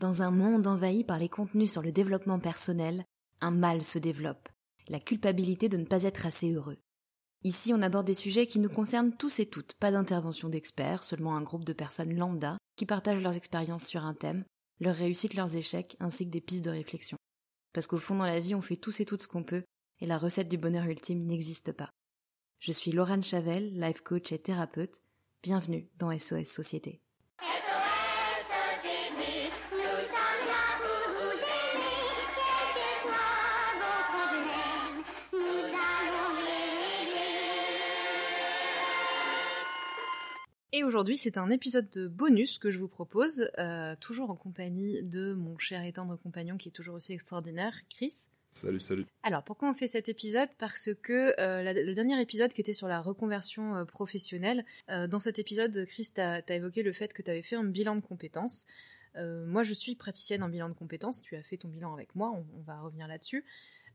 Dans un monde envahi par les contenus sur le développement personnel, un mal se développe, la culpabilité de ne pas être assez heureux. Ici, on aborde des sujets qui nous concernent tous et toutes, pas d'intervention d'experts, seulement un groupe de personnes lambda qui partagent leurs expériences sur un thème, leurs réussites, leurs échecs, ainsi que des pistes de réflexion. Parce qu'au fond, dans la vie, on fait tous et toutes ce qu'on peut, et la recette du bonheur ultime n'existe pas. Je suis Laurent Chavel, life coach et thérapeute. Bienvenue dans SOS Société. Et aujourd'hui, c'est un épisode de bonus que je vous propose, euh, toujours en compagnie de mon cher et tendre compagnon qui est toujours aussi extraordinaire, Chris. Salut, salut. Alors, pourquoi on fait cet épisode? Parce que euh, le dernier épisode qui était sur la reconversion euh, professionnelle, dans cet épisode, Chris, tu as, évoqué le fait que tu avais fait un bilan de compétences. moi, je suis praticienne en bilan de compétences, tu as fait ton bilan avec moi, on va revenir là-dessus.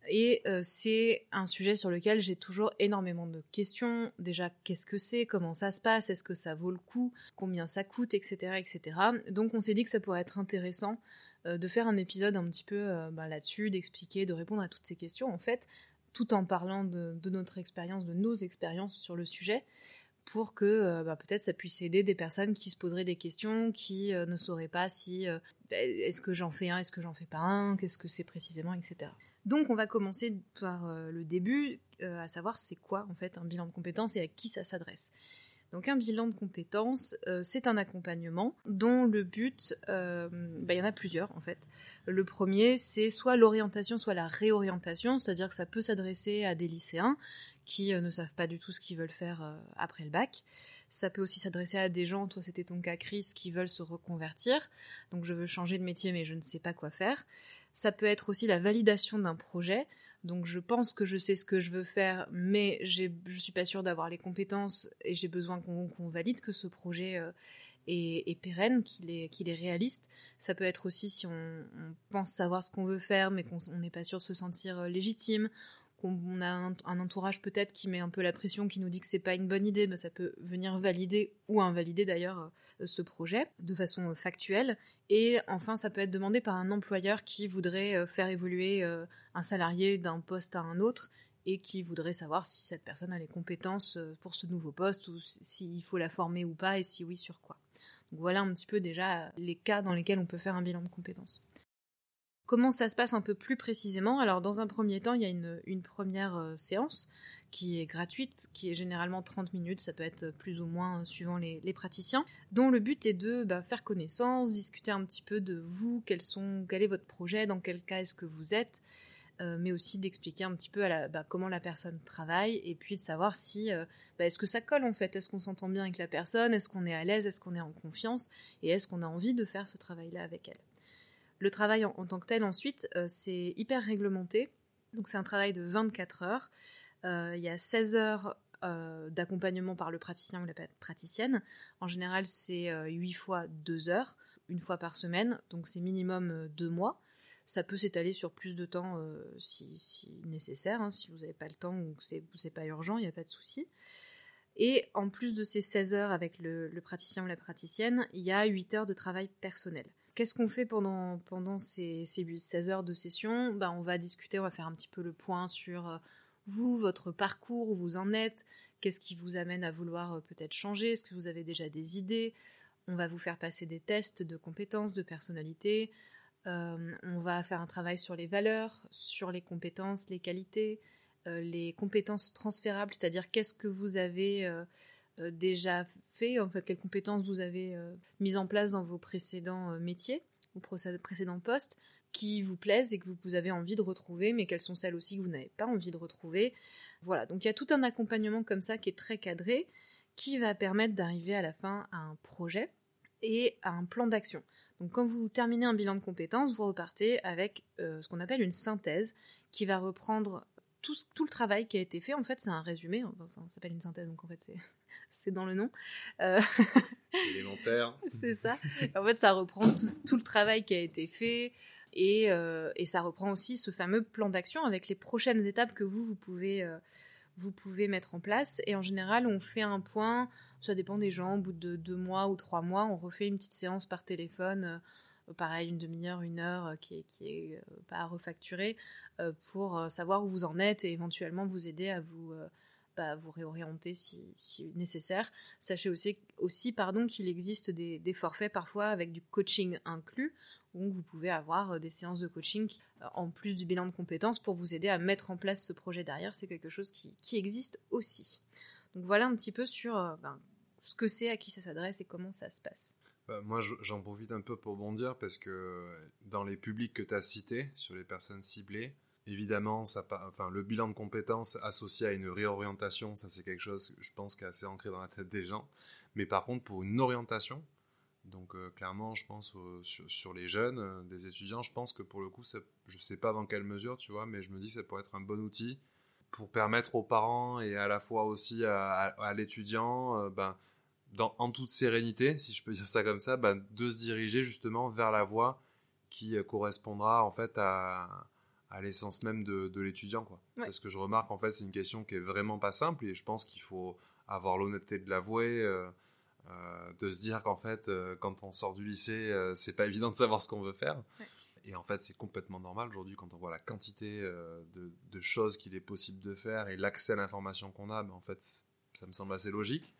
Et euh, c'est un sujet sur lequel j'ai toujours énormément de questions. Déjà, qu'est-ce que c'est? Comment ça se passe? Est-ce que ça vaut le coup? Combien ça coûte? Etc. etc. Donc on s'est dit que ça pourrait être intéressant euh, de faire un épisode un petit peu euh, bah, là-dessus, d'expliquer, de répondre à toutes ces questions, en fait, tout en parlant de, notre expérience, de nos expériences sur le sujet, pour que bah, peut-être ça puisse aider des personnes qui se poseraient des questions, qui ne sauraient pas si bah, est-ce que j'en fais un, est-ce que j'en fais pas un, qu'est-ce que c'est précisément, etc. Donc on va commencer par euh, le début, euh, à savoir c'est quoi en fait un bilan de compétences et à qui ça s'adresse. Donc un bilan de compétences, euh, c'est un accompagnement dont le but, bah, il y en a plusieurs en fait. Le premier, c'est soit l'orientation, soit la réorientation, c'est-à-dire que ça peut s'adresser à des lycéens qui ne savent pas du tout ce qu'ils veulent faire après le bac. Ça peut aussi s'adresser à des gens, toi c'était ton cas Chris, qui veulent se reconvertir. Donc je veux changer de métier mais je ne sais pas quoi faire. Ça peut être aussi la validation d'un projet. Donc je pense que je sais ce que je veux faire, mais je suis pas sûre d'avoir les compétences et j'ai besoin qu'on valide que ce projet euh, est, pérenne, qu'il est, réaliste. Ça peut être aussi si on, pense savoir ce qu'on veut faire, mais qu'on n'est pas sûr de se sentir euh, légitime qu'on a un, entourage peut-être qui met un peu la pression, qui nous dit que c'est pas une bonne idée, mais ça peut venir valider ou invalider d'ailleurs euh, ce projet de façon euh, factuelle. Et enfin, ça peut être demandé par un employeur qui voudrait euh, faire évoluer un salarié d'un poste à un autre et qui voudrait savoir si cette personne a les compétences pour ce nouveau poste ou s'il faut la former ou pas et si oui sur quoi. Donc voilà un petit peu déjà les cas dans lesquels on peut faire un bilan de compétences. Comment ça se passe un peu plus précisément. Alors dans un premier temps, il y a une, première euh, séance qui est gratuite, qui est généralement 30 minutes, ça peut être plus ou moins euh, suivant les, praticiens, dont le but est de bah, faire connaissance, discuter un petit peu de vous, quels sont, quel est votre projet, dans quel cas est-ce que vous êtes, euh, mais aussi d'expliquer un petit peu bah, comment la personne travaille, et puis de savoir si bah, est-ce que ça colle en fait, est-ce qu'on s'entend bien avec la personne, est-ce qu'on est à l'aise, est-ce qu'on est en confiance, et est-ce qu'on a envie de faire ce travail-là avec elle? Le travail en, tant que tel, ensuite, euh, c'est hyper réglementé. Donc, c'est un travail de 24 heures. Euh, il y a 16 heures euh, d'accompagnement par le praticien ou la praticienne. En général, c'est 8 fois 2 heures, une fois par semaine. Donc, c'est minimum 2 mois. Ça peut s'étaler sur plus de temps si, nécessaire. Hein. si vous n'avez pas le temps ou que c'est pas urgent, il n'y a pas de souci. Et en plus de ces 16 heures avec le, le, praticien ou la praticienne, il y a 8 heures de travail personnel. Qu'est-ce qu'on fait pendant, pendant ces, ces 16 heures de session? Ben, On va discuter, on va faire un petit peu le point sur euh, vous, votre parcours, où vous en êtes, qu'est-ce qui vous amène à vouloir euh, peut-être changer, est-ce que vous avez déjà des idées? On va vous faire passer des tests de compétences, de personnalité. Euh, on va faire un travail sur les valeurs, sur les compétences, les qualités, les compétences transférables, c'est-à-dire qu'est-ce que vous avez déjà fait, en fait, quelles compétences vous avez euh, mises en place dans vos précédents euh, métiers ou précédents postes qui vous plaisent et que vous, avez envie de retrouver, mais quelles sont celles aussi que vous n'avez pas envie de retrouver. Voilà, donc il y a tout un accompagnement comme ça qui est très cadré, qui va permettre d'arriver à la fin à un projet et à un plan d'action. Donc quand vous terminez un bilan de compétences, vous repartez avec ce qu'on appelle une synthèse qui va reprendre tout, tout, le travail qui a été fait. En fait, c'est un résumé, enfin, ça s'appelle une synthèse, donc en fait c'est c'est dans le nom. Euh... Élémentaire. c'est ça. En fait, ça reprend tout, le travail qui a été fait et, euh, et, ça reprend aussi ce fameux plan d'action avec les prochaines étapes que vous, vous pouvez, euh, vous pouvez mettre en place. Et en général, on fait un point, ça dépend des gens, au bout de deux mois ou trois mois, on refait une petite séance par téléphone pareil, une demi-heure, une heure, qui est, qui est pas à refacturer, pour savoir où vous en êtes et éventuellement vous aider à vous bah, vous réorienter si, nécessaire. Sachez aussi, aussi pardon, qu'il existe des, forfaits parfois avec du coaching inclus, où vous pouvez avoir euh, des séances de coaching euh, en plus du bilan de compétences pour vous aider à mettre en place ce projet derrière. C'est quelque chose qui, existe aussi. Donc voilà un petit peu sur euh, ben, ce que c'est, à qui ça s'adresse et comment ça se passe. Bah, moi, j'en profite un peu pour bondir parce que dans les publics que tu as cités, sur les personnes ciblées, Évidemment, ça, enfin, le bilan de compétences associé à une réorientation, ça c'est quelque chose, je pense, qui est assez ancré dans la tête des gens. Mais par contre, pour une orientation, donc euh, clairement, je pense sur, les jeunes, euh, des étudiants, je pense que pour le coup, je ne sais pas dans quelle mesure, tu vois, mais je me dis que ça pourrait être un bon outil pour permettre aux parents et à la fois aussi à, l'étudiant, euh, en toute sérénité, si je peux dire ça comme ça, ben, de se diriger justement vers la voie qui correspondra en fait à, à l'essence même de, l'étudiant quoi. Parce que je remarque en fait c'est une question qui est vraiment pas simple et je pense qu'il faut avoir l'honnêteté de l'avouer euh, euh, de se dire qu'en fait euh, quand on sort du lycée c'est pas évident de savoir ce qu'on veut faire. Et en fait c'est complètement normal aujourd'hui quand on voit la quantité de, choses qu'il est possible de faire et l'accès à l'information qu'on a en fait ça me semble assez logique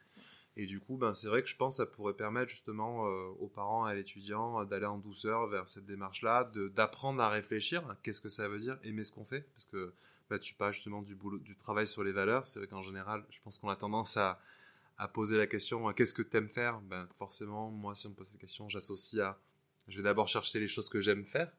et du coup, ben, c'est vrai que je pense que ça pourrait permettre justement euh, aux parents et à l'étudiant euh, d'aller en douceur vers cette démarche-là, d'apprendre à réfléchir. Qu'est-ce que ça veut dire? Aimer ce qu'on fait? Parce que bah, tu parles justement du, boulot, du travail sur les valeurs. C'est vrai qu'en général, je pense qu'on a tendance à, à, poser la question qu'est-ce que tu aimes faire? Ben, Forcément, moi, si on me pose cette question, j'associe à je vais d'abord chercher les choses que j'aime faire.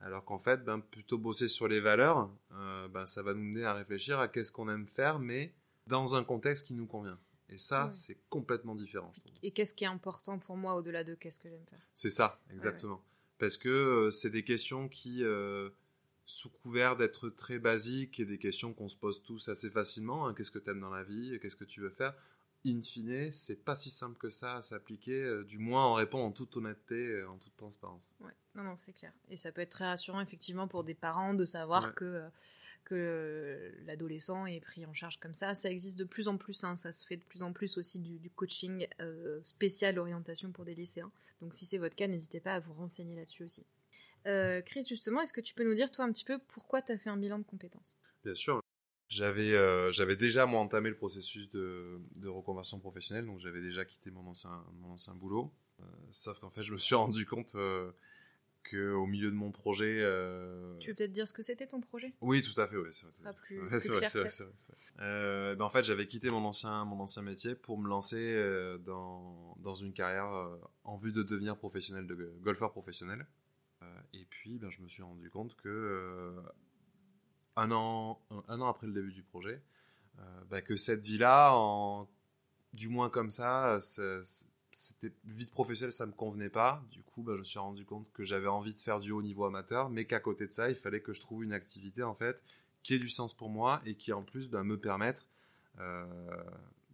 Alors qu'en fait, ben, plutôt bosser sur les valeurs, euh, ben, ça va nous mener à réfléchir à qu'est-ce qu'on aime faire, mais dans un contexte qui nous convient. Et ça, c'est complètement différent, je trouve. Et qu'est-ce qui est important pour moi au-delà de qu'est-ce que j'aime faire C'est ça, exactement. Parce que euh, c'est des questions qui, euh, sous couvert d'être très basiques, et des questions qu'on se pose tous assez facilement. Hein. qu'est-ce que tu aimes dans la vie Qu'est-ce que tu veux faire In fine, c'est pas si simple que ça à s'appliquer, euh, du moins en répondant en toute honnêteté, en toute transparence. Ouais, non, non, c'est clair. Et ça peut être très rassurant, effectivement, pour des parents de savoir que que l'adolescent est pris en charge comme ça. Ça existe de plus en plus, hein. ça se fait de plus en plus aussi du, coaching euh, spécial orientation pour des lycéens. Donc si c'est votre cas, n'hésitez pas à vous renseigner là-dessus aussi. Euh, Chris, justement, est-ce que tu peux nous dire toi un petit peu pourquoi tu as fait un bilan de compétences? Bien sûr. J'avais euh, j'avais déjà moi entamé le processus de, de reconversion professionnelle, donc j'avais déjà quitté mon ancien, mon ancien boulot. sauf qu'en fait, je me suis rendu compte au milieu de mon projet. Euh, tu veux peut-être dire ce que c'était ton projet? Oui, tout à fait, oui. C'est vrai. en fait, j'avais quitté mon ancien, mon ancien métier pour me lancer euh, dans, dans une carrière euh, en vue de devenir professionnel, de golfeur professionnel. et puis, ben, je me suis rendu compte que un, an, un, an après le début du projet, ben, que cette vie-là, en, du moins comme ça, c'était vie professionnelle, ça me convenait pas. Du coup, bah, je me suis rendu compte que j'avais envie de faire du haut niveau amateur, mais qu'à côté de ça, il fallait que je trouve une activité en fait qui ait du sens pour moi et qui en plus bah, me permette euh,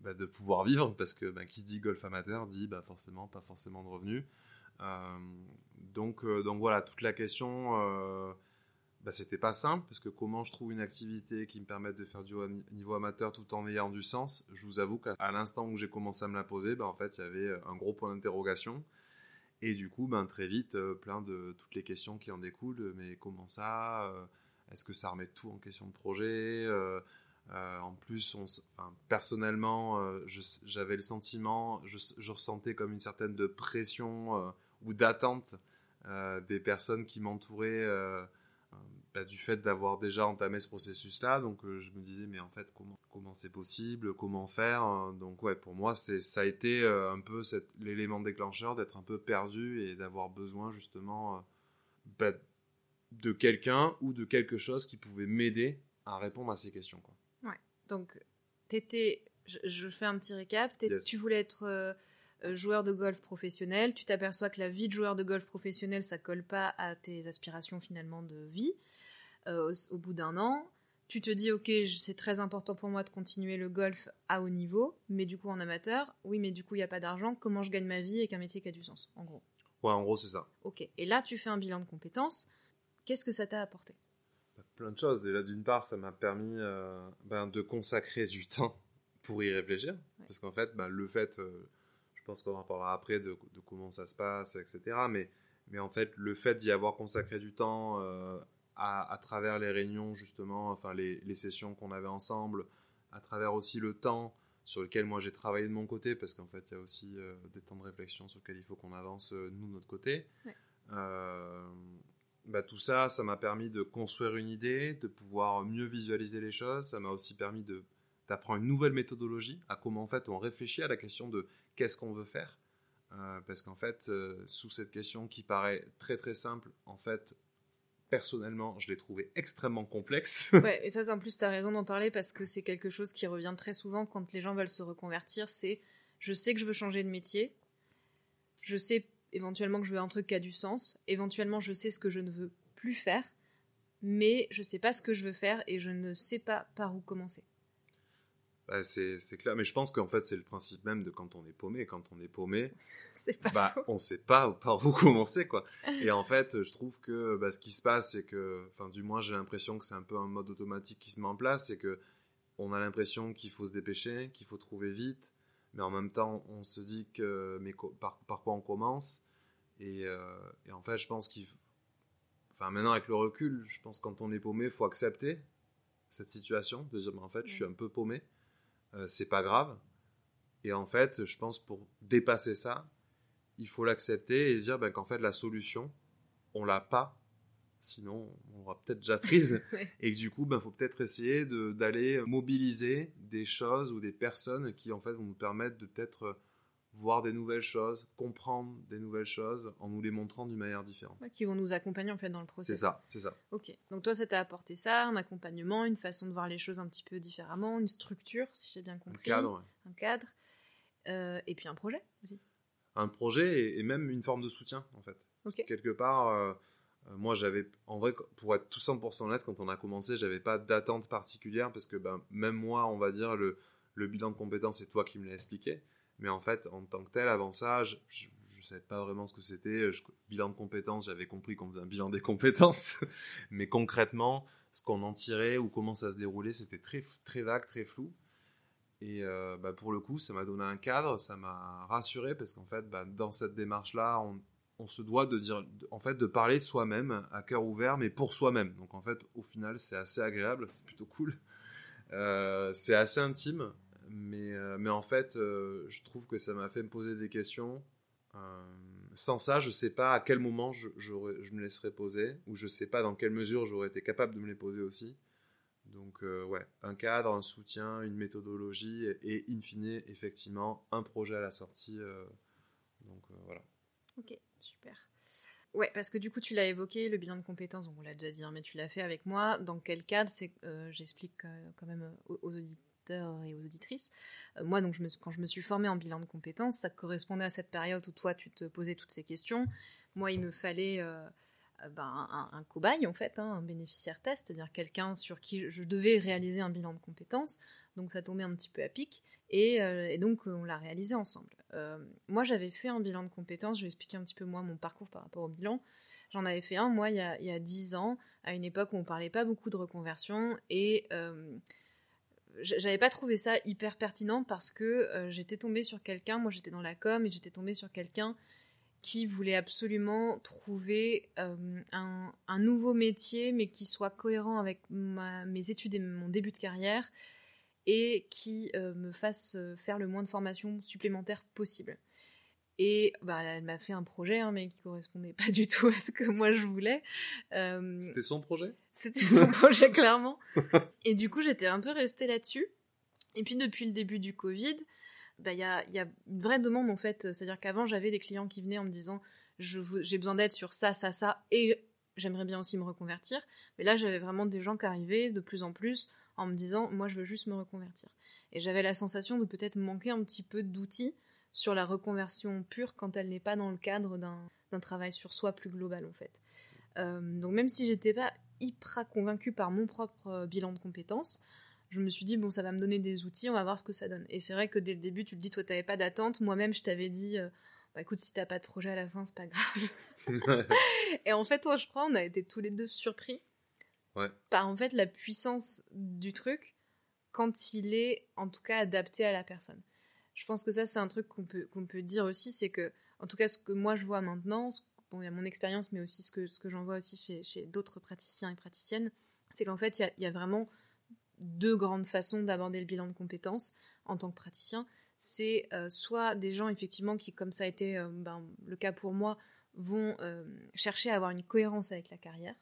bah, de pouvoir vivre, parce que qui dit golf amateur dit forcément pas forcément de revenus. Euh, donc, euh, donc voilà, toute la question bah, c'était pas simple parce que comment je trouve une activité qui me permette de faire du niveau amateur tout en ayant du sens. Je vous avoue qu'à l'instant où j'ai commencé à me la poser, bah, en fait, il y avait euh, un gros point d'interrogation. Et du coup, ben, très vite, euh, plein de toutes les questions qui en découlent. Mais comment ça euh, Est-ce que ça remet tout en question de projet En plus, on, personnellement, j'avais le sentiment, je, je, ressentais comme une certaine de pression ou d'attente des personnes qui m'entouraient bah, du fait d'avoir déjà entamé ce processus-là. Donc euh, je me disais, mais en fait, comment comment c'est possible Comment faire hein. Donc ouais, pour moi, c'est ça a été euh, un peu l'élément déclencheur d'être un peu perdu et d'avoir besoin justement euh, bah, de quelqu'un ou de quelque chose qui pouvait m'aider à répondre à ces questions. Quoi. Ouais. Donc t'étais, je, je fais un petit récap. Tu voulais être joueur de golf professionnel, tu t'aperçois que la vie de joueur de golf professionnel, ça colle pas à tes aspirations finalement de vie. Euh, au, bout d'un an, tu te dis ok c'est très important pour moi de continuer le golf à haut niveau, mais du coup en amateur, oui mais du coup il n'y a pas d'argent, comment je gagne ma vie avec un métier qui a du sens, en gros? Ouais en gros c'est ça. Ok, et là tu fais un bilan de compétences, qu'est-ce que ça t'a apporté? Bah, Plein de choses, déjà d'une part ça m'a permis euh, ben, de consacrer du temps pour y réfléchir, parce qu'en fait ben, le fait, euh, pense qu'on en parlera après de, de, comment ça se passe, etc. Mais Mais en fait, le fait d'y avoir consacré du temps à, à, travers les réunions, justement, enfin les, les sessions qu'on avait ensemble, à travers aussi le temps sur lequel moi j'ai travaillé de mon côté, parce qu'en fait, il y a aussi des temps de réflexion sur lesquels il faut qu'on avance, nous, de notre côté. Ouais. Bah, tout ça, ça m'a permis de construire une idée, de pouvoir mieux visualiser les choses. Ça m'a aussi permis de d'apprendre une nouvelle méthodologie à comment en fait on réfléchit à la question de qu'est-ce qu'on veut faire. Euh, parce qu'en fait, euh, sous cette question qui paraît très très simple, en fait, personnellement, je l'ai trouvé extrêmement complexe. ouais, et ça, en plus, tu as raison d'en parler parce que c'est quelque chose qui revient très souvent quand les gens veulent se reconvertir. C'est je sais que je veux changer de métier, je sais éventuellement que je veux un truc qui a du sens, éventuellement je sais ce que je ne veux plus faire, mais je sais pas ce que je veux faire et je ne sais pas par où commencer. Bah, c'est clair, mais je pense qu'en fait c'est le principe même de quand on est paumé. Quand on est paumé, pas bah, on sait pas par où commencer quoi. Et en fait, je trouve que bah, ce qui se passe, c'est que, enfin du moins j'ai l'impression que c'est un peu un mode automatique qui se met en place, c'est que on a l'impression qu'il faut se dépêcher, qu'il faut trouver vite, mais en même temps, on se dit que mais par, par quoi on commence? Et, euh, et, en fait, je pense qu'il, enfin maintenant avec le recul, je pense que quand on est paumé, il faut accepter cette situation, de dire en fait, je suis un peu paumé, c'est pas grave. Et en fait, je pense pour dépasser ça, il faut l'accepter et se dire ben, qu'en fait la solution, on l'a pas. Sinon on aura peut-être déjà prise. Et que du coup il ben, faut peut-être essayer d'aller mobiliser des choses ou des personnes qui en fait vont nous permettre de peut-être voir des nouvelles choses, comprendre des nouvelles choses en nous les montrant d'une manière différente. qui vont nous accompagner en fait dans le processus. C'est ça, c'est ça. Ok, donc toi ça t'a apporté ça, un accompagnement, une façon de voir les choses un petit peu différemment, une structure si j'ai bien compris. Un cadre. Un cadre. Euh, et puis un projet aussi. Un projet et, même une forme de soutien en fait. Quelque part, euh, euh, moi, j'avais, en vrai, pour être tout 100% honnête, quand on a commencé, j'avais pas d'attente particulière parce que ben, même moi, on va dire, le, le bilan de compétences, c'est toi qui me l'as expliqué. Mais en fait, en tant que tel, avant ça, je ne savais pas vraiment ce que c'était. Bilan de compétences, j'avais compris qu'on faisait un bilan des compétences. Mais concrètement, ce qu'on en tirait ou comment ça se déroulait, c'était très, très vague, très flou. Et euh, bah, pour le coup, ça m'a donné un cadre, ça m'a rassuré parce qu'en fait, bah, dans cette démarche-là, on, on se doit de dire, en fait, de parler de soi-même à cœur ouvert, mais pour soi-même. Donc en fait, au final, c'est assez agréable, c'est plutôt cool. Euh, c'est assez intime, mais, euh, mais en fait, euh, je trouve que ça m'a fait me poser des questions. sans ça, je sais pas à quel moment je, me laisserais poser, ou je sais pas dans quelle mesure j'aurais été capable de me les poser aussi. Donc ouais, un cadre, un soutien, une méthodologie, et, in fine, effectivement, un projet à la sortie. donc voilà. Ok. Super. Ouais, parce que du coup, tu l'as évoqué, le bilan de compétences, on l'a déjà dit, hein, mais tu l'as fait avec moi. Dans quel cadre C'est, euh, j'explique euh, quand même euh, aux, auditeurs et aux auditrices. moi, donc, quand je me suis formée en bilan de compétences, ça correspondait à cette période où toi, tu te posais toutes ces questions. Moi, il me fallait ben, un, cobaye, en fait, hein, un bénéficiaire test, c'est-à-dire quelqu'un sur qui je devais réaliser un bilan de compétences. Donc, ça tombait un petit peu à pic. Et, donc, on l'a réalisé ensemble. Euh, moi, j'avais fait un bilan de compétences. Je vais expliquer un petit peu moi mon parcours par rapport au bilan. J'en avais fait un, moi, il y a, il 10 ans, à une époque où on parlait pas beaucoup de reconversion. Et euh, j'avais pas trouvé ça hyper pertinent parce que euh, j'étais tombée sur quelqu'un, moi j'étais dans la com, et j'étais tombée sur quelqu'un qui voulait absolument trouver un, nouveau métier, mais qui soit cohérent avec mes études et mon début de carrière et qui euh, me fasse euh, faire le moins de formations supplémentaires possible. Et bah, elle m'a fait un projet, hein, mais qui correspondait pas du tout à ce que moi je voulais. Euh, c'était son projet? C'était son projet, clairement. Et du coup, j'étais un peu restée là-dessus. Et puis, depuis le début du Covid, bah, il y, a, y, a, une vraie demande, en fait. C'est-à-dire qu'avant, j'avais des clients qui venaient en me disant j'ai besoin d'aide sur ça, ça, ça, et j'aimerais bien aussi me reconvertir. Mais là, j'avais vraiment des gens qui arrivaient de plus en plus en me disant moi je veux juste me reconvertir. Et j'avais la sensation de peut-être manquer un petit peu d'outils sur la reconversion pure quand elle n'est pas dans le cadre d'un travail sur soi plus global en fait. Euh, donc même si j'étais pas hyper convaincue par mon propre euh, bilan de compétences, je me suis dit bon ça va me donner des outils, on va voir ce que ça donne. Et c'est vrai que dès le début tu te dis toi t'avais pas d'attente, moi-même je t'avais dit euh, bah écoute si t'as pas de projet à la fin c'est pas grave. et en fait je crois on a été tous les deux surpris par en fait la puissance du truc quand il est en tout cas adapté à la personne. Je pense que ça c'est un truc qu'on peut, qu'on peut dire aussi, c'est que en tout cas ce que moi je vois maintenant, bon, il y a mon expérience, mais aussi ce que, ce que j'en vois aussi chez, chez d'autres praticiens et praticiennes, c'est qu'en fait, il y a, y a, vraiment deux grandes façons d'aborder le bilan de compétences en tant que praticien. C'est euh, soit des gens, effectivement, qui, comme ça a été euh, ben, le cas pour moi, vont euh, chercher à avoir une cohérence avec la carrière.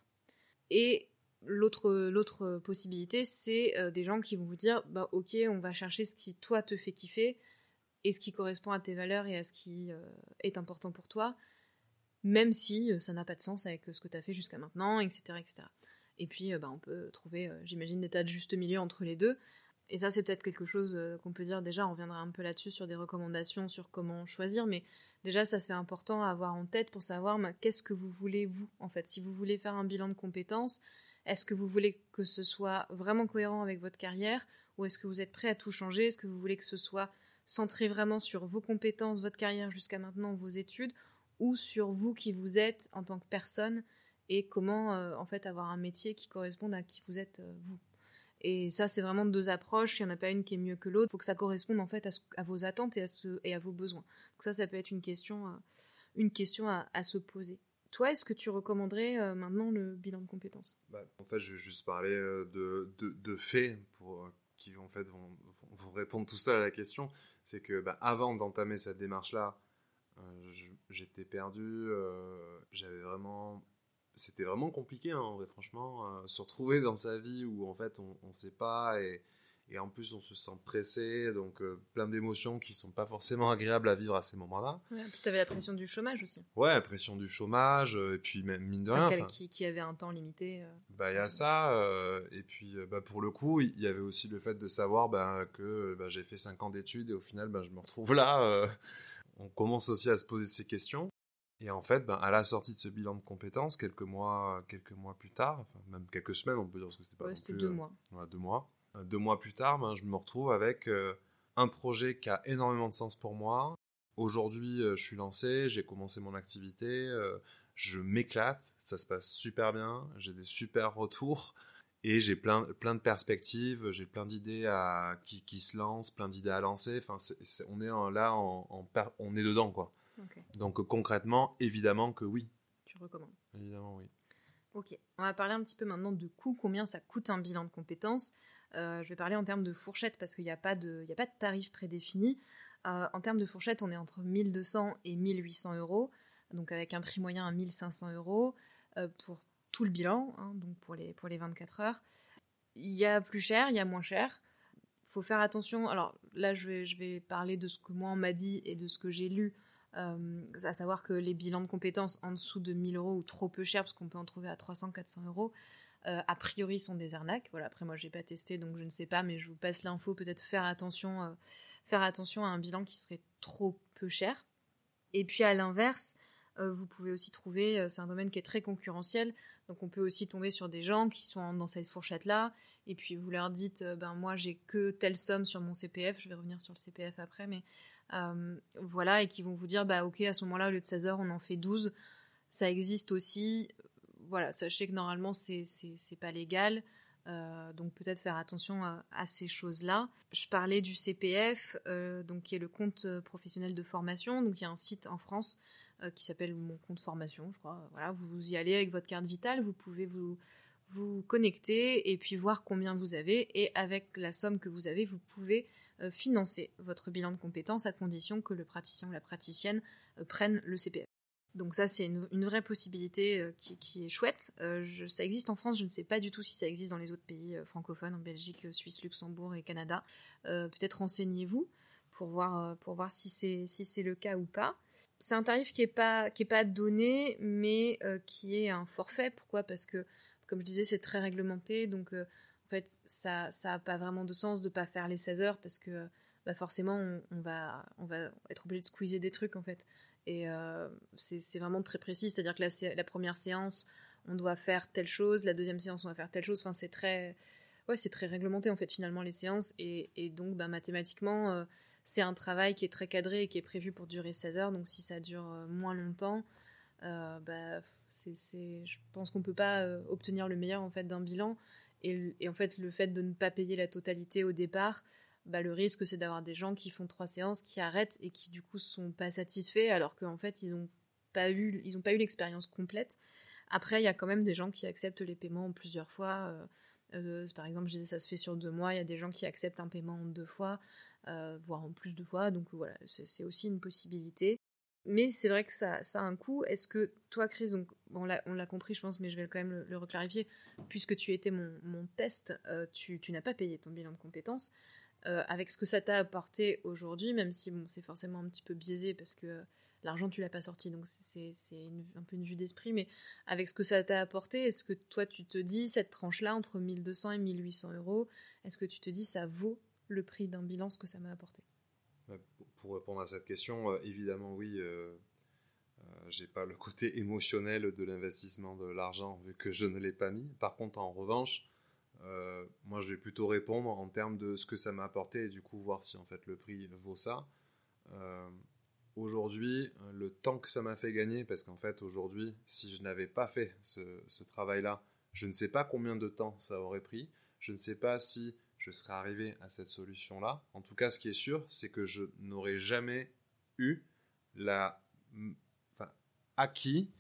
Et l'autre, l'autre possibilité, c'est des gens qui vont vous dire, bah, ok, on va chercher ce qui, toi, te fait kiffer, et ce qui correspond à tes valeurs et à ce qui est important pour toi, même si ça n'a pas de sens avec ce que tu as fait jusqu'à maintenant, etc. etc. Et puis, bah, on peut trouver, j'imagine, des tas de juste milieu entre les deux. Et ça, c'est peut-être quelque chose qu'on peut dire déjà, on reviendra un peu là-dessus sur des recommandations sur comment choisir, mais déjà, ça c'est important à avoir en tête pour savoir bah, qu'est-ce que vous voulez, vous, en fait? Si vous voulez faire un bilan de compétences, est-ce que vous voulez que ce soit vraiment cohérent avec votre carrière, ou est-ce que vous êtes prêt à tout changer? Est-ce que vous voulez que ce soit centré vraiment sur vos compétences, votre carrière jusqu'à maintenant, vos études, ou sur vous qui vous êtes en tant que personne et comment euh, en fait avoir un métier qui corresponde à qui vous êtes euh, vous. Et ça, c'est vraiment deux approches. Il n'y en a pas une qui est mieux que l'autre. Il faut que ça corresponde en fait à, vos attentes et à, ce, et à vos besoins. Donc ça, ça peut être une question, euh, une question à, à, se poser. Toi, est-ce que tu recommanderais maintenant le bilan de compétences? Bah, En fait, je vais juste parler de, de, de faits pour, qui en fait vont, répondre tout seul à la question. C'est que bah, avant d'entamer cette démarche-là, j'étais perdu. J'avais vraiment c'était vraiment compliqué, hein, franchement, euh, se retrouver dans sa vie où en fait on ne sait pas et, et, en plus on se sent pressé, donc euh, plein d'émotions qui sont pas forcément agréables à vivre à ces moments-là. Ouais, tu avais la pression du chômage aussi. Ouais, la pression du chômage, euh, et puis même mine de rien. qui, qui, avait un temps limité. bah il y a ça, et puis bah, pour le coup il y avait aussi le fait de savoir bah, que bah, j'ai fait 5 ans d'études et au final bah, je me retrouve là. on commence aussi à se poser ces questions. Et en fait, ben, à la sortie de ce bilan de compétences, quelques mois, quelques mois plus tard, enfin, même quelques semaines, on peut dire, parce que c'était pas. Ouais, c'était deux euh, mois. Ouais, deux mois. Euh, deux mois plus tard, ben, je me retrouve avec euh, un projet qui a énormément de sens pour moi. Aujourd'hui, je suis lancé, j'ai commencé mon activité, je m'éclate, ça se passe super bien, j'ai des super retours et j'ai plein, plein de perspectives, j'ai plein d'idées à, qui, qui se lancent, plein d'idées à lancer. Enfin, on est là, en, en, on est dedans, quoi. Donc concrètement, évidemment que oui. Tu recommandes Évidemment, oui. Ok, on va parler un petit peu maintenant de coût, combien ça coûte un bilan de compétences. Euh, je vais parler en termes de fourchette parce qu'il n'y a, pas de, tarif prédéfini. Euh, en termes de fourchette, on est entre 1200 et 1800 euros, donc avec un prix moyen à 1500 euros euh, pour tout le bilan, hein, donc pour les, pour les 24 heures. Il y a plus cher, il y a moins cher. Il faut faire attention. Alors là, je vais, parler de ce que moi on m'a dit et de ce que j'ai lu à savoir que les bilans de compétences en dessous de 1000 euros ou trop peu cher, parce qu'on peut en trouver à 300-400 euros, euh, a priori sont des arnaques. Voilà, après moi j'ai pas testé donc je ne sais pas, mais je vous passe l'info. Peut-être faire attention, euh, à un bilan qui serait trop peu cher. Et puis à l'inverse, vous pouvez aussi trouver, c'est un domaine qui est très concurrentiel, donc on peut aussi tomber sur des gens qui sont dans cette fourchette-là, et puis vous leur dites, ben moi j'ai que telle somme sur mon CPF, je vais revenir sur le CPF après, mais euh, voilà, et qui vont vous dire, bah ok, à ce moment-là, au lieu de 16 heures, on en fait 12. Ça existe aussi. Voilà, sachez que normalement, c'est pas légal. Euh, donc peut-être faire attention à, ces choses-là. Je parlais du CPF, euh, donc qui est le compte professionnel de formation. Donc il y a un site en France qui s'appelle mon compte formation, je crois. Voilà, vous y allez avec votre carte vitale, vous pouvez vous vous connecter et puis voir combien vous avez et avec la somme que vous avez, vous pouvez euh, financer votre bilan de compétences à condition que le praticien ou la praticienne euh, prenne le CPF. Donc ça, c'est une, vraie possibilité euh, qui, est chouette. ça existe en France, je ne sais pas du tout si ça existe dans les autres pays francophones, en Belgique, Suisse, Luxembourg et Canada. Peut-être renseignez-vous pour voir, si c'est le cas ou pas. C'est un tarif qui n'est pas, donné, mais qui est un forfait. Pourquoi? Parce que, comme je disais, c'est très réglementé, donc en fait, ça n'a pas vraiment de sens de pas faire les 16 heures parce que bah forcément, on, va, on va être obligé de squeezer des trucs en fait. Et euh, c'est vraiment très précis, c'est-à-dire que la, première séance, on doit faire telle chose, la deuxième séance, on doit faire telle chose. Enfin, c'est très, ouais, c'est très réglementé en fait finalement les séances. Et, et donc, bah, mathématiquement, euh, c'est un travail qui est très cadré et qui est prévu pour durer 16 heures. Donc, si ça dure euh, moins longtemps, bah, c'est, je pense qu'on peut pas obtenir le meilleur en fait d'un bilan. Et, en fait, le fait de ne pas payer la totalité au départ, bah, le risque, c'est d'avoir des gens qui font trois séances, qui arrêtent et qui du coup sont pas satisfaits, alors qu'en fait, ils ont pas eu, l'expérience complète. Après, il y a quand même des gens qui acceptent les paiements en plusieurs fois. par exemple, je disais ça se fait sur deux mois. Il y a des gens qui acceptent un paiement en deux fois, voire en plus de fois. Donc voilà, c'est aussi une possibilité. Mais c'est vrai que ça, a un coût. Est-ce que toi, Chris, on l'a compris, je pense, mais je vais quand même le, reclarifier, puisque tu étais mon, test, euh, tu, tu n'as pas payé ton bilan de compétences. Euh, avec ce que ça t'a apporté aujourd'hui, même si bon, c'est forcément un petit peu biaisé parce que l'argent tu l'as pas sorti, donc c'est un peu une vue d'esprit, mais avec ce que ça t'a apporté, est-ce que toi tu te dis cette tranche-là entre 1200 et 1800 euros, est-ce que tu te dis ça vaut le prix d'un bilan ce que ça m'a apporté? Pour répondre à cette question, euh, évidemment oui, euh, euh, j'ai pas le côté émotionnel de l'investissement de l'argent vu que je ne l'ai pas mis. Par contre, en revanche, moi je vais plutôt répondre en termes de ce que ça m'a apporté et du coup voir si en fait le prix vaut ça. aujourd'hui, le temps que ça m'a fait gagner, parce qu'en fait aujourd'hui, si je n'avais pas fait ce, ce travail-là, je ne sais pas combien de temps ça aurait pris. Je ne sais pas si je serais arrivé à cette solution-là. En tout cas, ce qui est sûr, c'est que je n'aurais jamais eu la, enfin, acquis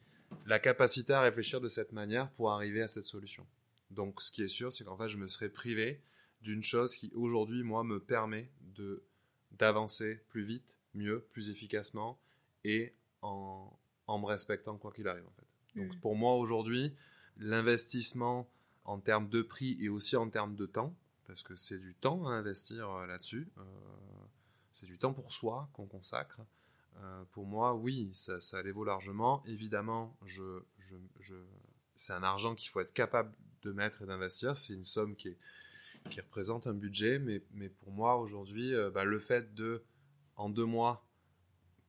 la capacité à réfléchir de cette manière pour arriver à cette solution. Donc, ce qui est sûr, c'est qu'en fait, je me serais privé d'une chose qui aujourd'hui, moi, me permet de d'avancer plus vite, mieux, plus efficacement et en, en me respectant quoi qu'il arrive. En fait. Donc, mm. pour moi, aujourd'hui, l'investissement en termes de prix et aussi en termes de temps, parce que c'est du temps à investir euh, là-dessus. Euh, c'est du temps pour soi qu'on consacre. Euh, pour moi, oui, ça, ça les vaut largement. Évidemment, je, je, je c'est un argent qu'il faut être capable de mettre et d'investir. C'est une somme qui, est, qui représente un budget, mais, mais pour moi, aujourd'hui, bah, le fait de, en deux mois,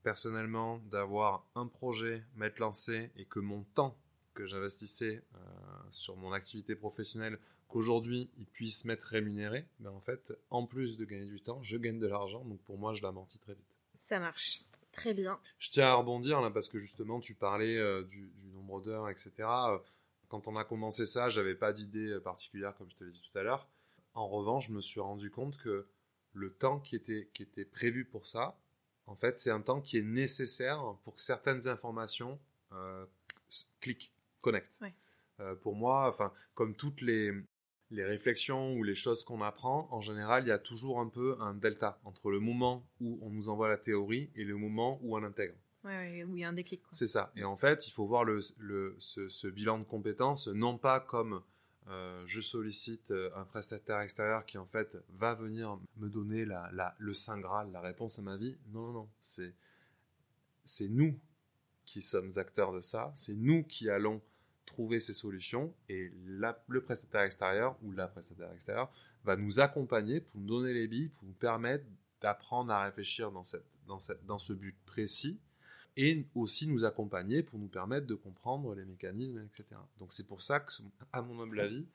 personnellement, d'avoir un projet, m'être lancé et que mon temps que j'investissais sur mon activité professionnelle qu'aujourd'hui ils puissent m'être rémunérés, mais en fait, en plus de gagner du temps, je gagne de l'argent, donc pour moi, je l'amortis très vite. Ça marche. Très bien. Je tiens à rebondir là parce que justement, tu parlais euh, du, nombre d'heures, etc. Euh, quand on a commencé ça, j'avais pas d'idée euh, particulière, comme je te l'ai dit tout à l'heure. En revanche, je me suis rendu compte que le temps qui était, qui était prévu pour ça, en fait, c'est un temps qui est nécessaire pour que certaines informations cliquent, connectent. pour moi, enfin, comme toutes les, les réflexions ou les choses qu'on apprend, en général, il y a toujours un peu un delta entre le moment où on nous envoie la théorie et le moment où on Oui, où il y a un déclic. C'est ça. Et en fait, il faut voir ce, bilan de compétences non pas comme euh, je sollicite euh, un prestataire extérieur qui en fait va venir me donner le saint graal, la réponse à ma vie. Non, non, non. C'est, nous qui sommes acteurs de ça. C'est nous qui allons trouver ces solutions et le prestataire extérieur ou la prestataire extérieure va nous accompagner pour nous donner les billes, pour nous permettre d'apprendre à réfléchir dans ce but précis et aussi nous accompagner pour nous permettre de comprendre les mécanismes, etc. Donc c'est pour ça que, à mon humble avis,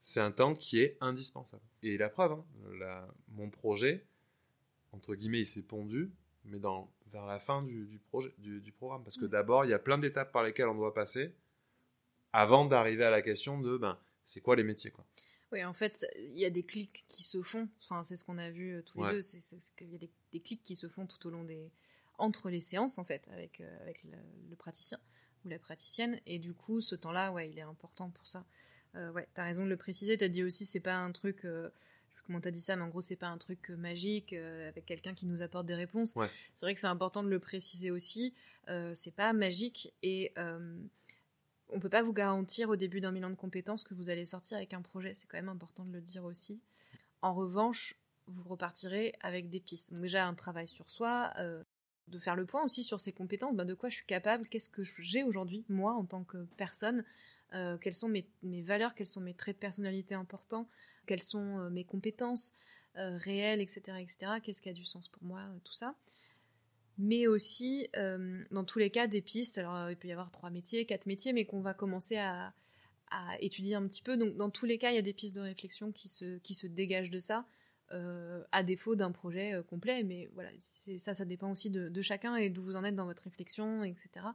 c'est un temps qui est indispensable. Et la preuve, hein, mon projet, entre guillemets, il s'est pondu, mais dans, vers la fin du, du projet, du, du, programme. Parce que d'abord, il y a plein d'étapes par lesquelles on doit passer avant d'arriver à la question de ben, c'est quoi les métiers quoi. Oui, en fait, il y a des clics qui se font. Enfin, c'est ce qu'on a vu euh, tous les deux. C'est qu'il y a des, clics qui se font tout au long des entre les séances en fait avec euh, avec le, praticien ou la praticienne. Et du coup, ce temps-là, ouais, il est important pour ça. Euh, ouais, t'as raison de le préciser. T'as dit aussi, c'est pas un truc. Euh, comment t'as dit ça, mais en gros, c'est pas un truc magique avec quelqu'un qui nous apporte des réponses. C'est vrai que c'est important de le préciser aussi. c'est pas magique et on peut pas vous garantir au début d'un bilan de compétences que vous allez sortir avec un projet. C'est quand même important de le dire aussi. En revanche, vous repartirez avec des pistes. Donc déjà un travail sur soi, euh, de faire le point aussi sur ses compétences, ben, de quoi je suis capable, qu'est-ce que j'ai aujourd'hui, moi, en tant que personne, euh, quelles sont mes, valeurs, quels sont mes traits de personnalité importants, quelles sont euh, mes compétences réelles, etc., etc., qu'est-ce qui a du sens pour moi, tout ça mais aussi, euh, dans tous les cas, des pistes. Alors, euh, il peut y avoir trois métiers, quatre métiers, mais qu'on va commencer à, étudier un petit peu. Donc, dans tous les cas, il y a des pistes de réflexion qui se dégagent de ça, euh, à défaut d'un projet complet. Mais voilà, ça, ça dépend aussi de, chacun et d'où vous en êtes dans votre réflexion, etc.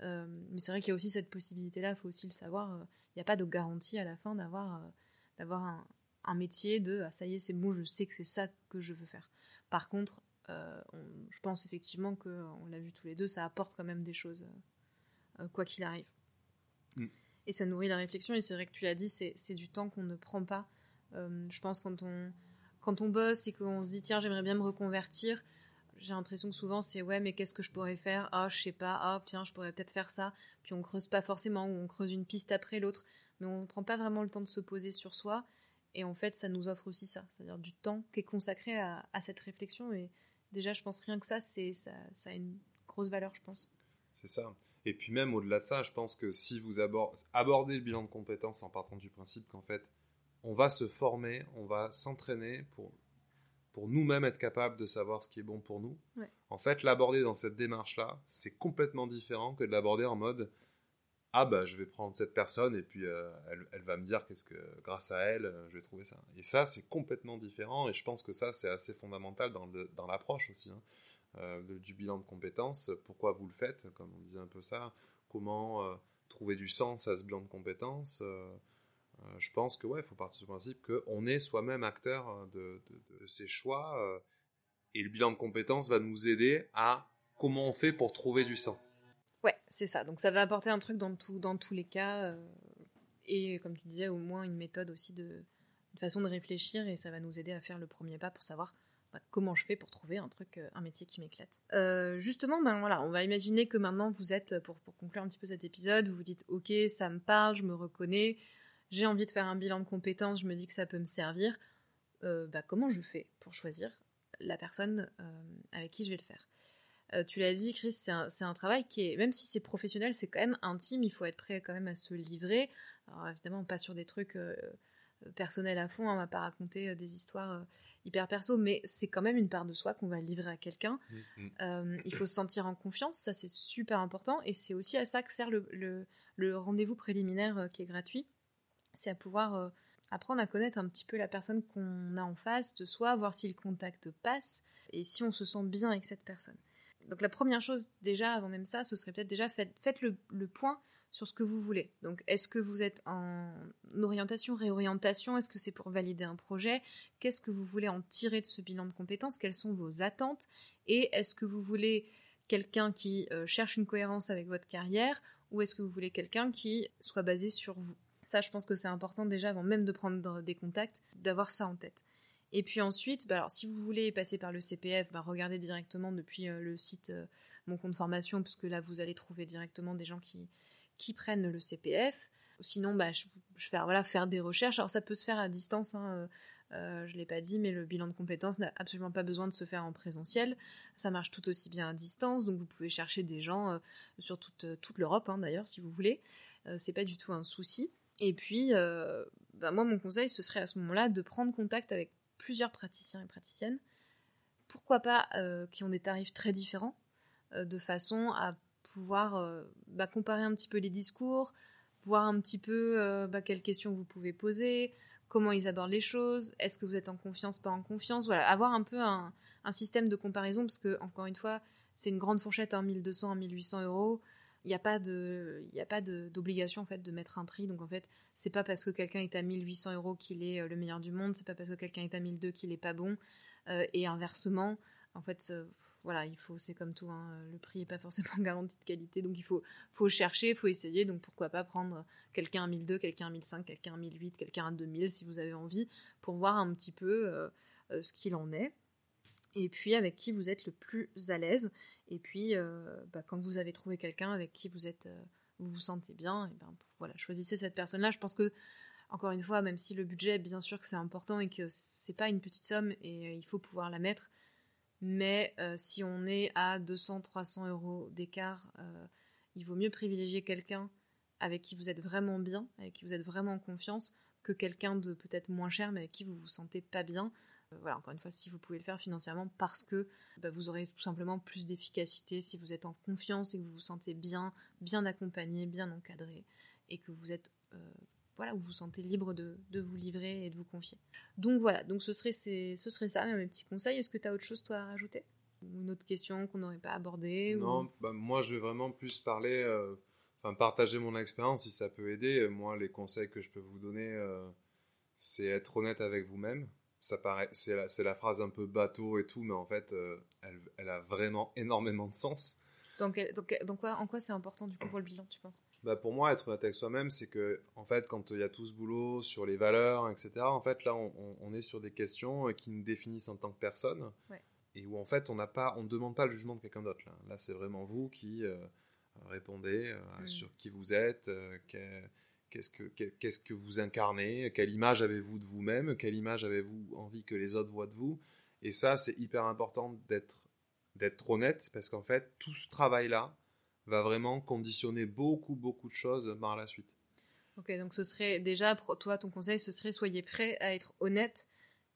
mais c'est vrai qu'il y a aussi cette possibilité-là, il faut aussi le savoir. Il n'y a pas de garantie à la fin d'avoir d'avoir un, un, métier de ah, ça y est, c'est bon, je sais que c'est ça que je veux faire. Par contre, euh, je pense effectivement qu'on l'a vu tous les deux, ça apporte quand même des choses. quoi qu'il arrive. Mm. Et ça nourrit la réflexion, et c'est vrai que tu l'as dit, c'est du temps qu'on ne prend pas. je pense quand on, quand on bosse et qu'on se dit tiens j'aimerais bien me reconvertir, j'ai l'impression que souvent c'est ouais mais qu'est-ce que je pourrais faire? Ah je sais pas. Ah tiens je pourrais peut-être faire ça. Puis on creuse pas forcément ou on creuse une piste après l'autre. Mais on ne prend pas vraiment le temps de se poser sur soi. Et en fait ça nous offre aussi ça. C'est-à-dire du temps qui est consacré à, cette réflexion. Et déjà je pense rien que ça c'est ça, ça a une grosse valeur je pense. C'est ça. Et puis même au-delà de ça je pense que si vous abordez le bilan de compétences en partant du principe qu'en fait on va se former on va s'entraîner pour pour nous-mêmes être capables de savoir ce qui est bon pour nous. En fait, l'aborder dans cette démarche-là, c'est complètement différent que de l'aborder en mode ah bah je vais prendre cette personne et puis euh, elle, va me dire qu'est-ce que grâce à elle euh, je vais trouver ça. Et ça c'est complètement différent et je pense que ça c'est assez fondamental dans, dans l'approche aussi hein, euh, du bilan de compétences. Pourquoi vous le faites, comme on disait un peu ça, comment trouver du sens à ce bilan de compétences je pense que ouais, faut partir du principe qu'on est soi-même acteur euh, de, de, ses choix euh, et le bilan de compétences va nous aider à comment on fait pour trouver du sens. Ouais, c'est ça. Donc ça va apporter un truc dans, tout, dans tous les cas et comme tu disais, au moins une méthode aussi de, une façon de réfléchir et ça va nous aider à faire le premier pas pour savoir bah, comment je fais pour trouver un truc, un métier qui m'éclate. justement, ben voilà, on va imaginer que maintenant vous êtes, pour, pour conclure un petit peu cet épisode, vous vous dites ok, ça me parle, je me reconnais, j'ai envie de faire un bilan de compétences, je me dis que ça peut me servir, euh, bah, comment je fais pour choisir la personne euh, avec qui je vais le faire? Euh, Tu l'as dit, Chris, c'est un, travail qui est, même si c'est professionnel, c'est quand même intime, il faut être prêt quand même à se livrer. Alors évidemment, pas sur des trucs personnels à fond, on va pas raconter des histoires hyper perso, mais c'est quand même une part de soi qu'on va livrer à quelqu'un. Mm, mm. il faut se sentir en confiance, ça c'est super important, et c'est aussi à ça que sert le rendez-vous préliminaire qui est gratuit c'est à pouvoir euh, apprendre à connaître un petit peu la personne qu'on a en face de soi, voir si le contact passe et si on se sent bien avec cette personne. Donc la première chose déjà avant même ça, ce serait peut-être déjà faites, le, point sur ce que vous voulez. Donc est-ce que vous êtes en orientation, réorientation? Est-ce que c'est pour valider un projet? Qu'est-ce que vous voulez en tirer de ce bilan de compétences? Quelles sont vos attentes? Et est-ce que vous voulez quelqu'un qui euh, cherche une cohérence avec votre carrière ou est-ce que vous voulez quelqu'un qui soit basé sur vous? Ça, je pense que c'est important déjà, avant même de prendre des contacts, d'avoir ça en tête. Et puis ensuite, bah alors, si vous voulez passer par le CPF, bah regardez directement depuis euh, le site euh, Mon compte formation, puisque là, vous allez trouver directement des gens qui, qui prennent le CPF. Sinon, bah, je, je vais voilà, faire des recherches. Alors, ça peut se faire à distance, hein, euh, je ne l'ai pas dit, mais le bilan de compétences n'a absolument pas besoin de se faire en présentiel. Ça marche tout aussi bien à distance, donc vous pouvez chercher des gens sur toute, toute l'Europe, hein, d'ailleurs, si vous voulez. c'est pas du tout un souci. Et puis, euh, bah, moi, mon conseil, ce serait à ce moment-là de prendre contact avec plusieurs praticiens et praticiennes. Pourquoi pas euh, qui ont des tarifs très différents, euh, de façon à pouvoir bah, comparer un petit peu les discours, voir un petit peu bah, quelles questions vous pouvez poser, comment ils abordent les choses, est-ce que vous êtes en confiance, pas en confiance, voilà, avoir un peu un, système de comparaison, parce que, encore une fois, c'est une grande fourchette, 1200 à 1800 euros il n'y a pas il d'obligation en fait de mettre un prix. Donc en fait c'est pas parce que quelqu'un est à 1800 euros qu'il est euh, le meilleur du monde. C'est pas parce que quelqu'un est à 1002 qu'il est pas bon. Euh, et inversement en fait euh, voilà il faut c'est comme tout hein, le prix est pas forcément garanti de qualité. Donc il faut chercher faut essayer. Donc pourquoi pas prendre quelqu'un à 1002 quelqu'un à 1005 quelqu'un à 1008 quelqu'un à 2000 si vous avez envie pour voir un petit peu ce qu'il en est. Et puis avec qui vous êtes le plus à l'aise. Et puis, euh, bah, quand vous avez trouvé quelqu'un avec qui vous êtes, euh, vous vous sentez bien, ben voilà, choisissez cette personne-là. Je pense que, encore une fois, même si le budget, bien sûr que c'est important et que c'est pas une petite somme et euh, il faut pouvoir la mettre, mais si on est à 200-300 euros d'écart, il vaut mieux privilégier quelqu'un avec qui vous êtes vraiment bien, avec qui vous êtes vraiment en confiance, que quelqu'un de peut-être moins cher, mais avec qui vous vous sentez pas bien voilà, encore une fois, si vous pouvez le faire financièrement, parce que bah, vous aurez tout simplement plus d'efficacité si vous êtes en confiance et que vous vous sentez bien, bien accompagné, bien encadré, et que vous êtes, euh, voilà, vous vous sentez libre de, vous livrer et de vous confier. Donc voilà, donc ce serait, ça, mes petits conseils. Est-ce que tu as autre chose, toi, à rajouter? Une autre question qu'on n'aurait pas abordée Non, bah, moi, je vais vraiment plus parler, euh, partager mon expérience si ça peut aider. Moi, les conseils que je peux vous donner, c'est être honnête avec vous-même ça paraît, c'est la, la, phrase un peu bateau et tout, mais en fait, euh, elle, elle, a vraiment énormément de sens. Donc, donc, donc quoi, en quoi c'est important du coup pour le bilan, tu penses? Bah Pour moi, être honnête avec soi-même, c'est que, en fait, quand il y a tout ce boulot sur les valeurs, etc., en fait, là, on, on, est sur des questions euh, qui nous définissent en tant que personne. Et où, en fait, on pas, on ne demande pas le jugement de quelqu'un d'autre. Là, là c'est vraiment vous qui euh, répondez euh, mm. sur qui vous êtes, qu'est-ce que, qu'est-ce que vous incarnez, quelle image avez-vous de vous-même, quelle image avez-vous envie que les autres voient de vous? Et ça, c'est hyper important d'être, d'être honnête, parce qu'en fait, tout ce travail-là, va vraiment conditionner beaucoup, beaucoup de choses par la suite. Ok, donc ce serait déjà, toi, ton conseil, ce serait soyez prêt à être honnête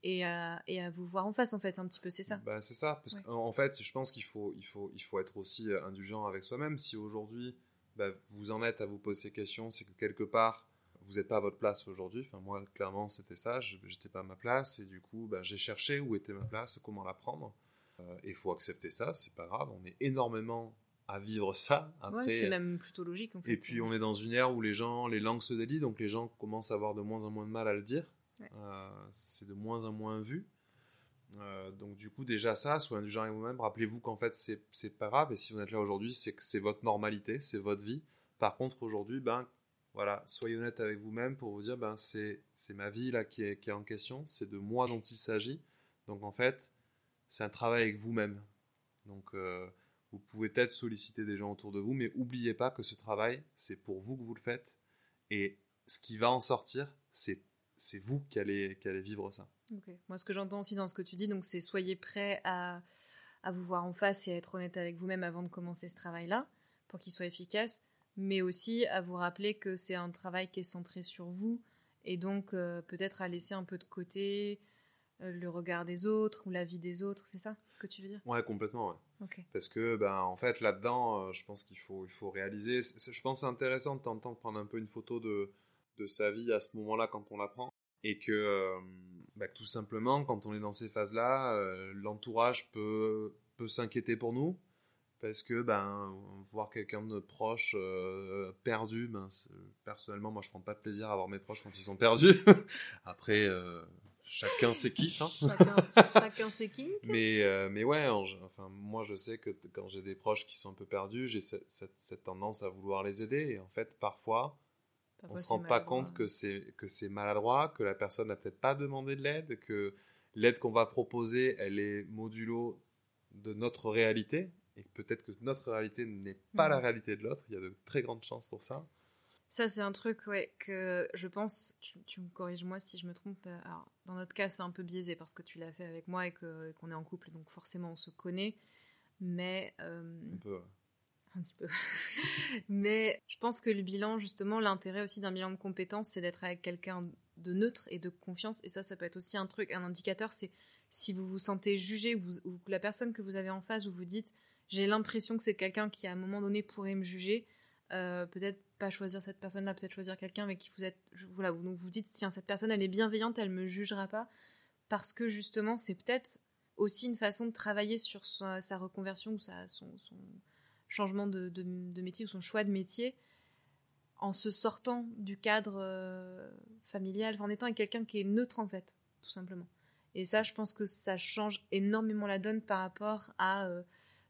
et à, et à vous voir en face, en fait, un petit peu, c'est ça? Bah, C'est ça, parce qu'en fait, je pense qu'il faut, il faut, il faut être aussi euh, indulgent avec soi-même. Si aujourd'hui, bah, vous en êtes à vous poser ces questions, c'est que quelque part, vous n'êtes pas à votre place aujourd'hui. Enfin, moi, clairement, c'était ça, je n'étais pas à ma place, et du coup, bah, j'ai cherché où était ma place, comment la prendre. Euh, et il faut accepter ça, c'est pas grave, on est énormément à vivre ça. Après, c'est même plutôt logique en fait. Et puis on est dans une ère où les gens, les langues se délient, donc les gens commencent à avoir de moins en moins de mal à le dire. Euh, c'est de moins en moins vu. Euh, donc du coup déjà ça, soyez indulgent vous-même. Rappelez-vous qu'en fait c'est pas grave et si vous êtes là aujourd'hui, c'est que c'est votre normalité, c'est votre vie. Par contre aujourd'hui, ben voilà, soyez honnête avec vous-même pour vous dire ben c'est ma vie là qui est qui est en question, c'est de moi dont il s'agit. Donc en fait c'est un travail avec vous-même. Donc euh, vous pouvez peut-être solliciter des gens autour de vous, mais n'oubliez pas que ce travail, c'est pour vous que vous le faites. Et ce qui va en sortir, c'est c'est vous qui allez, qui allez vivre ça. Moi, ce que j'entends aussi dans ce que tu dis, donc c'est soyez prêts à, à vous voir en face et à être honnête avec vous-même avant de commencer ce travail-là, pour qu'il soit efficace, mais aussi à vous rappeler que c'est un travail qui est centré sur vous, et donc euh, peut-être à laisser un peu de côté euh, le regard des autres ou la vie des autres, c'est ça que tu veux dire? Ouais, complètement, ouais. Parce que, ben, en fait, là-dedans, euh, je pense qu'il faut, il faut réaliser. je pense c'est intéressant de prendre un peu une photo de, de sa vie à ce moment-là quand on l'apprend. Et que, euh, ben, tout simplement, quand on est dans ces phases-là, l'entourage peut, peut s'inquiéter pour nous. Parce que, ben, voir quelqu'un de proche perdu, ben, personnellement, moi, je prends pas de plaisir à voir mes proches quand ils sont perdus. Après, chacun ses kiffs. Hein. Chacun, ses kiffs. Mais, euh, mais ouais, enfin, moi je sais que quand j'ai des proches qui sont un peu perdus, j'ai cette, cette, tendance à vouloir les aider. Et en fait, parfois, on on se rend pas compte que c'est, que c'est maladroit, que la personne n'a peut-être pas demandé de l'aide, que l'aide qu'on va proposer, elle est modulo de notre réalité. Et peut-être que notre réalité n'est pas la mm. réalité de l'autre. Il y a de très grandes chances pour ça. Ça, c'est un truc, ouais, que je pense, tu, me corriges moi si je me trompe. Euh, alors, dans notre cas, c'est un peu biaisé parce que tu l'as fait avec moi et qu'on est en couple, donc forcément, on se connaît. Mais. Euh, un peu, Un petit peu. mais je pense que le bilan, justement, l'intérêt aussi d'un bilan de compétences, c'est d'être avec quelqu'un de neutre et de confiance. Et ça, ça peut être aussi un truc, un indicateur, c'est si vous vous sentez jugé ou, ou la personne que vous avez en face, vous vous dites, j'ai l'impression que c'est quelqu'un qui, à un moment donné, pourrait me juger euh, peut-être pas choisir cette personne-là, peut-être choisir quelqu'un avec qui vous êtes. Voilà, vous vous dites, tiens, cette personne, elle est bienveillante, elle me jugera pas. Parce que justement, c'est peut-être aussi une façon de travailler sur sa, reconversion ou son, changement de, métier ou son choix de métier en se sortant du cadre euh, familial, en étant avec quelqu'un qui est neutre en fait, tout simplement. Et ça, je pense que ça change énormément la donne par rapport à euh,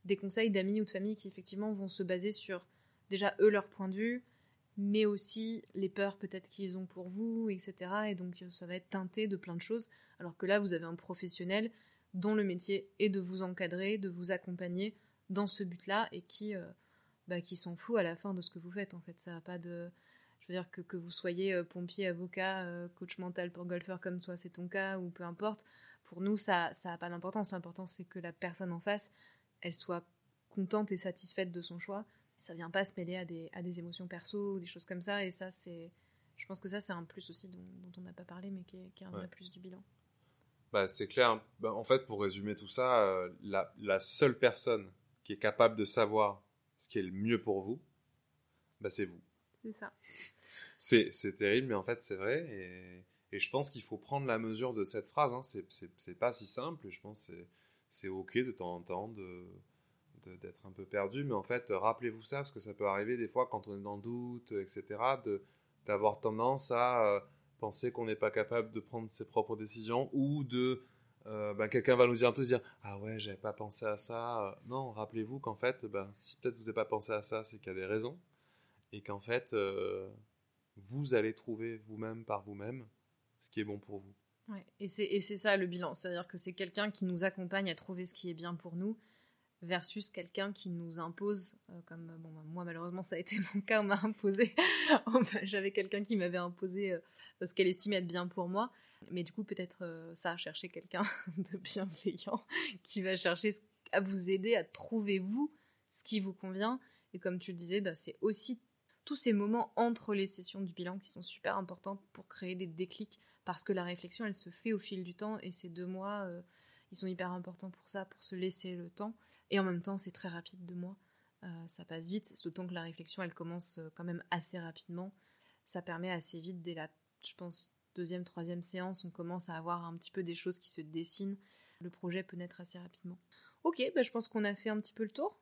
des conseils d'amis ou de famille qui effectivement vont se baser sur déjà eux leur point de vue, mais aussi les peurs peut-être qu'ils ont pour vous, etc. Et donc ça va être teinté de plein de choses, alors que là vous avez un professionnel dont le métier est de vous encadrer, de vous accompagner dans ce but-là et qui, euh, bah, qui s'en fout à la fin de ce que vous faites en fait. Ça n'a pas de, je veux dire que, que vous soyez euh, pompier, avocat, euh, coach mental pour golfeur comme soit c'est ton cas ou peu importe. Pour nous ça ça n'a pas d'importance. L'important c'est que la personne en face elle soit contente et satisfaite de son choix ça vient pas se mêler à des, à des émotions perso ou des choses comme ça. Et ça, c'est. Je pense que ça, c'est un plus aussi dont, on n'a pas parlé, mais qui est, qui est un vrai plus du bilan. Bah, c'est clair. Bah, en fait, pour résumer tout ça, euh, la, la, seule personne qui est capable de savoir ce qui est le mieux pour vous, bah, c'est vous. C'est ça. C'est, c'est terrible, mais en fait, c'est vrai. Et, et je pense qu'il faut prendre la mesure de cette phrase. Hein. C'est, c'est, c'est pas si simple. Je pense que c'est, c'est OK de temps en temps de d'être un peu perdu, mais en fait, rappelez-vous ça, parce que ça peut arriver des fois quand on est dans le doute, etc., d'avoir tendance à euh, penser qu'on n'est pas capable de prendre ses propres décisions ou de euh, bah, quelqu'un va nous dire un truc, dire ah ouais j'avais pas pensé à ça. Non, rappelez-vous qu'en fait, ben, si peut-être vous n'avez pas pensé à ça, c'est qu'il y a des raisons et qu'en fait euh, vous allez trouver vous-même par vous-même ce qui est bon pour vous. Ouais, et c'est ça le bilan, c'est-à-dire que c'est quelqu'un qui nous accompagne à trouver ce qui est bien pour nous versus quelqu'un qui nous impose, euh, comme bon, bah, moi malheureusement ça a été mon cas, on m'a imposé, j'avais quelqu'un qui m'avait imposé ce qu'elle estimait être bien pour moi, mais du coup, peut-être euh, ça, chercher quelqu'un de bienveillant qui va chercher à vous aider à trouver vous ce qui vous convient. Et comme tu le disais, bah, c'est aussi tous ces moments entre les sessions du bilan qui sont super importants pour créer des déclics parce que la réflexion, elle se fait au fil du temps et ces deux mois, euh, ils sont hyper importants pour ça, pour se laisser le temps. Et en même temps, c'est très rapide, deux mois. Euh, ça passe vite, d'autant que la réflexion, elle commence quand même assez rapidement. Ça permet assez vite, dès la, je pense, deuxième, troisième séance, on commence à avoir un petit peu des choses qui se dessinent. Le projet peut naître assez rapidement. Ok, bah, je pense qu'on a fait un petit peu le tour.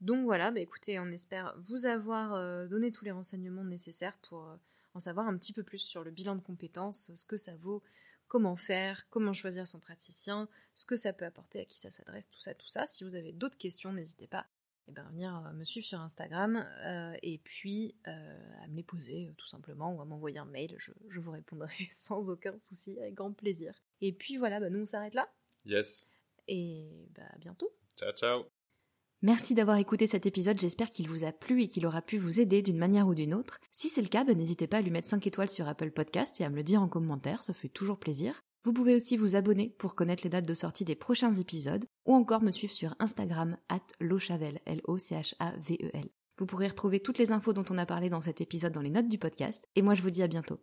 Donc voilà, bah, écoutez, on espère vous avoir euh, donné tous les renseignements nécessaires pour euh, en savoir un petit peu plus sur le bilan de compétences, ce que ça vaut, comment faire, comment choisir son praticien, ce que ça peut apporter, à qui ça s'adresse, tout ça, tout ça. Si vous avez d'autres questions, n'hésitez pas eh ben, venir euh, me suivre sur Instagram euh, et puis euh, à me les poser tout simplement ou à m'envoyer un mail. Je, vous répondrai sans aucun souci, avec grand plaisir. Et puis voilà, bah, nous on s'arrête là. Yes. Et bah, à bientôt. Ciao, ciao. Merci d'avoir écouté cet épisode, j'espère qu'il vous a plu et qu'il aura pu vous aider d'une manière ou d'une autre. Si c'est le cas, bah, n'hésitez pas à lui mettre 5 étoiles sur Apple Podcast et à me le dire en commentaire, ça fait toujours plaisir. Vous pouvez aussi vous abonner pour connaître les dates de sortie des prochains épisodes ou encore me suivre sur Instagram at lochavel, L-O-C-H-A-V-E-L. Vous pourrez retrouver toutes les infos dont on a parlé dans cet épisode dans les notes du podcast et moi je vous dis à bientôt.